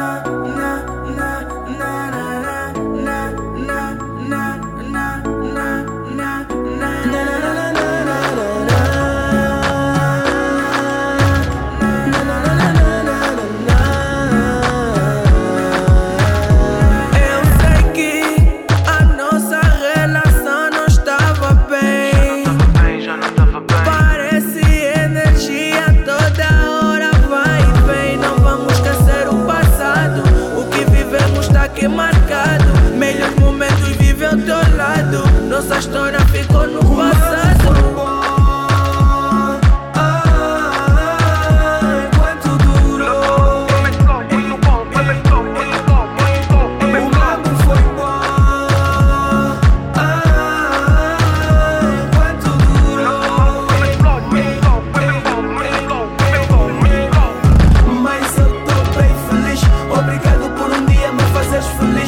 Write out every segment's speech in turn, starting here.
not aqui marcado. Melhores momentos vivem ao teu lado. Nossa história ficou no quadro.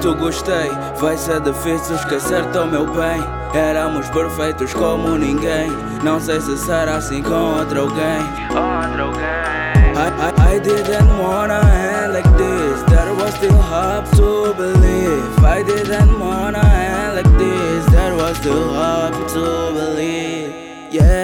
muito gostei. Vai ser difícil esquecer tão meu bem. Éramos perfeitos como ninguém. Não sei se será assim com outro alguém. Outro alguém. I, I, I didn't wanna end like this. There was still hope to believe. I didn't wanna end like this. There was still hope to believe. Yeah.